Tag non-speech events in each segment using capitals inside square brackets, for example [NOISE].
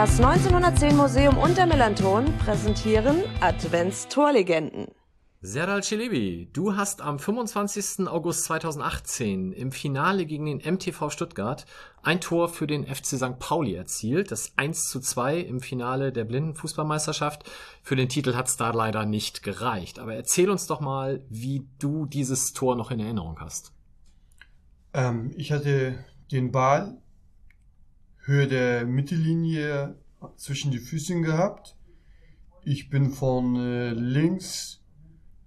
Das 1910 Museum und der Melanton präsentieren Advents-Torlegenden. Serdal Celebi, du hast am 25. August 2018 im Finale gegen den MTV Stuttgart ein Tor für den FC St. Pauli erzielt. Das 1 zu 2 im Finale der Blindenfußballmeisterschaft. Für den Titel hat es da leider nicht gereicht. Aber erzähl uns doch mal, wie du dieses Tor noch in Erinnerung hast. Ähm, ich hatte den Ball Höhe der Mittellinie zwischen die Füßen gehabt. Ich bin von äh, links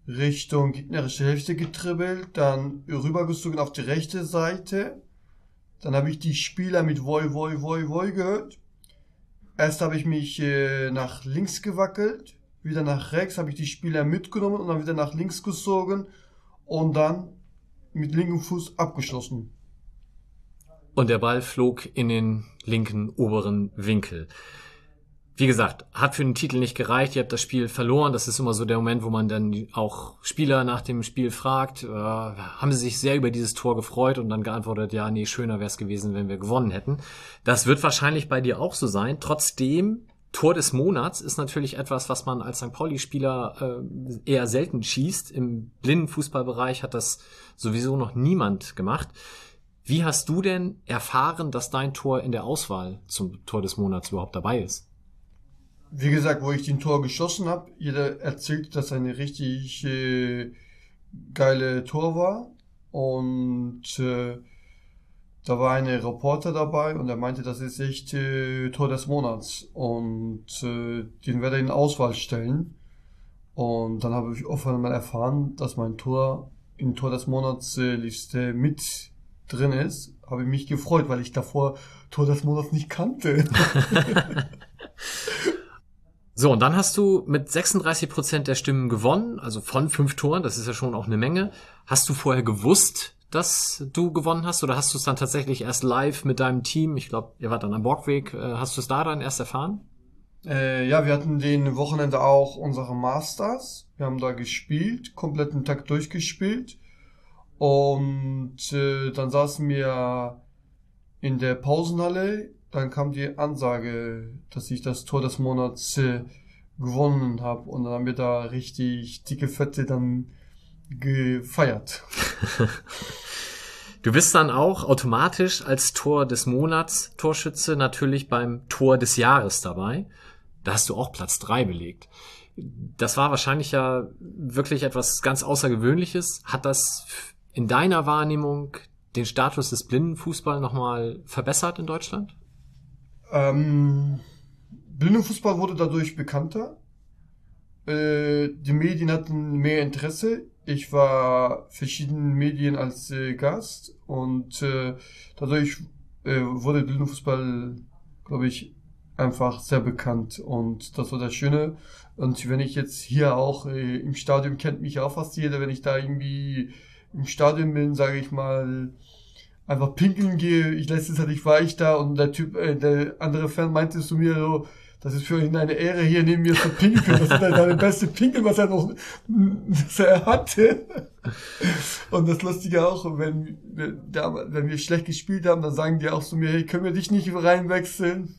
Richtung gegnerische Hälfte getribbelt, dann rübergezogen auf die rechte Seite. Dann habe ich die Spieler mit Woi, Woi, Woi, Woi gehört. Erst habe ich mich äh, nach links gewackelt, wieder nach rechts, habe ich die Spieler mitgenommen und dann wieder nach links gezogen und dann mit linkem Fuß abgeschlossen. Und der Ball flog in den linken oberen Winkel wie gesagt, hat für den Titel nicht gereicht. Ihr habt das Spiel verloren. Das ist immer so der Moment, wo man dann auch Spieler nach dem Spiel fragt, äh, haben sie sich sehr über dieses Tor gefreut und dann geantwortet, ja, nee, schöner wäre es gewesen, wenn wir gewonnen hätten. Das wird wahrscheinlich bei dir auch so sein. Trotzdem, Tor des Monats ist natürlich etwas, was man als St. Pauli-Spieler äh, eher selten schießt. Im blinden Fußballbereich hat das sowieso noch niemand gemacht. Wie hast du denn erfahren, dass dein Tor in der Auswahl zum Tor des Monats überhaupt dabei ist? wie gesagt, wo ich den Tor geschossen habe, jeder erzählt, dass eine richtig äh, geile Tor war. Und äh, da war eine Reporter dabei und er meinte, das ist echt äh, Tor des Monats. Und äh, den werde ich in Auswahl stellen. Und dann habe ich auf einmal erfahren, dass mein Tor in Tor des Monats äh, Liste mit drin ist. Habe ich mich gefreut, weil ich davor Tor des Monats nicht kannte. [LAUGHS] So, und dann hast du mit 36 Prozent der Stimmen gewonnen, also von fünf Toren, das ist ja schon auch eine Menge. Hast du vorher gewusst, dass du gewonnen hast oder hast du es dann tatsächlich erst live mit deinem Team, ich glaube, ihr wart dann am Borgweg, äh, hast du es da dann erst erfahren? Äh, ja, wir hatten den Wochenende auch unsere Masters. Wir haben da gespielt, kompletten Tag durchgespielt. Und äh, dann saßen wir in der Pausenhalle dann kam die Ansage, dass ich das Tor des Monats äh, gewonnen habe und dann haben wir da richtig dicke Fette dann gefeiert. [LAUGHS] Du bist dann auch automatisch als Tor des Monats Torschütze natürlich beim Tor des Jahres dabei. Da hast du auch Platz drei belegt. Das war wahrscheinlich ja wirklich etwas ganz Außergewöhnliches. Hat das in deiner Wahrnehmung den Status des Blindenfußball nochmal verbessert in Deutschland? Ähm, Blindenfußball wurde dadurch bekannter. Äh, die Medien hatten mehr Interesse. Ich war verschiedenen Medien als äh, Gast und äh, dadurch äh, wurde Blindenfußball, glaube ich, einfach sehr bekannt und das war das Schöne. Und wenn ich jetzt hier auch äh, im Stadion kennt mich auch fast jeder, wenn ich da irgendwie im Stadion bin, sage ich mal, einfach pinkeln gehe. Ich letztes Jahr ich war ich da und der Typ, äh, der andere Fan meinte zu mir so, das ist für ihn eine Ehre, hier neben mir zu pinkeln. Das ist halt seine beste Pinkel, was er noch, was er hatte. Und das Lustige auch, wenn, wenn wir schlecht gespielt haben, dann sagen die auch zu mir, hey, können wir dich nicht reinwechseln?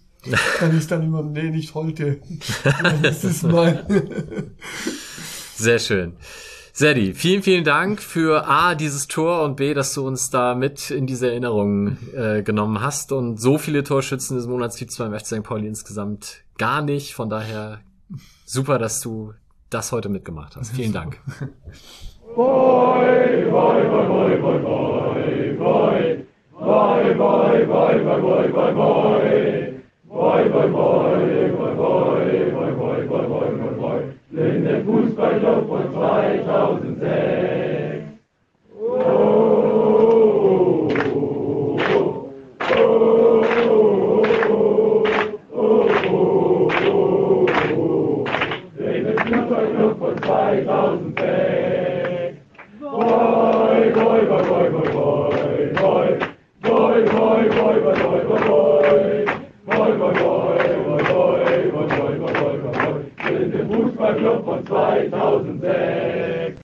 Dann ist dann immer, nee, nicht heute. [LAUGHS] Das ist mein. Sehr schön. Sedi, vielen, vielen Dank für A, dieses Tor und B, dass du uns da mit in diese Erinnerung äh, genommen hast. Und so viele Torschützen des Monats gibt es beim FC St. Pauli insgesamt gar nicht. Von daher super, dass du das heute mitgemacht hast. Vielen Dank. Von vai tante. Boy, boy, boy, boy, boy.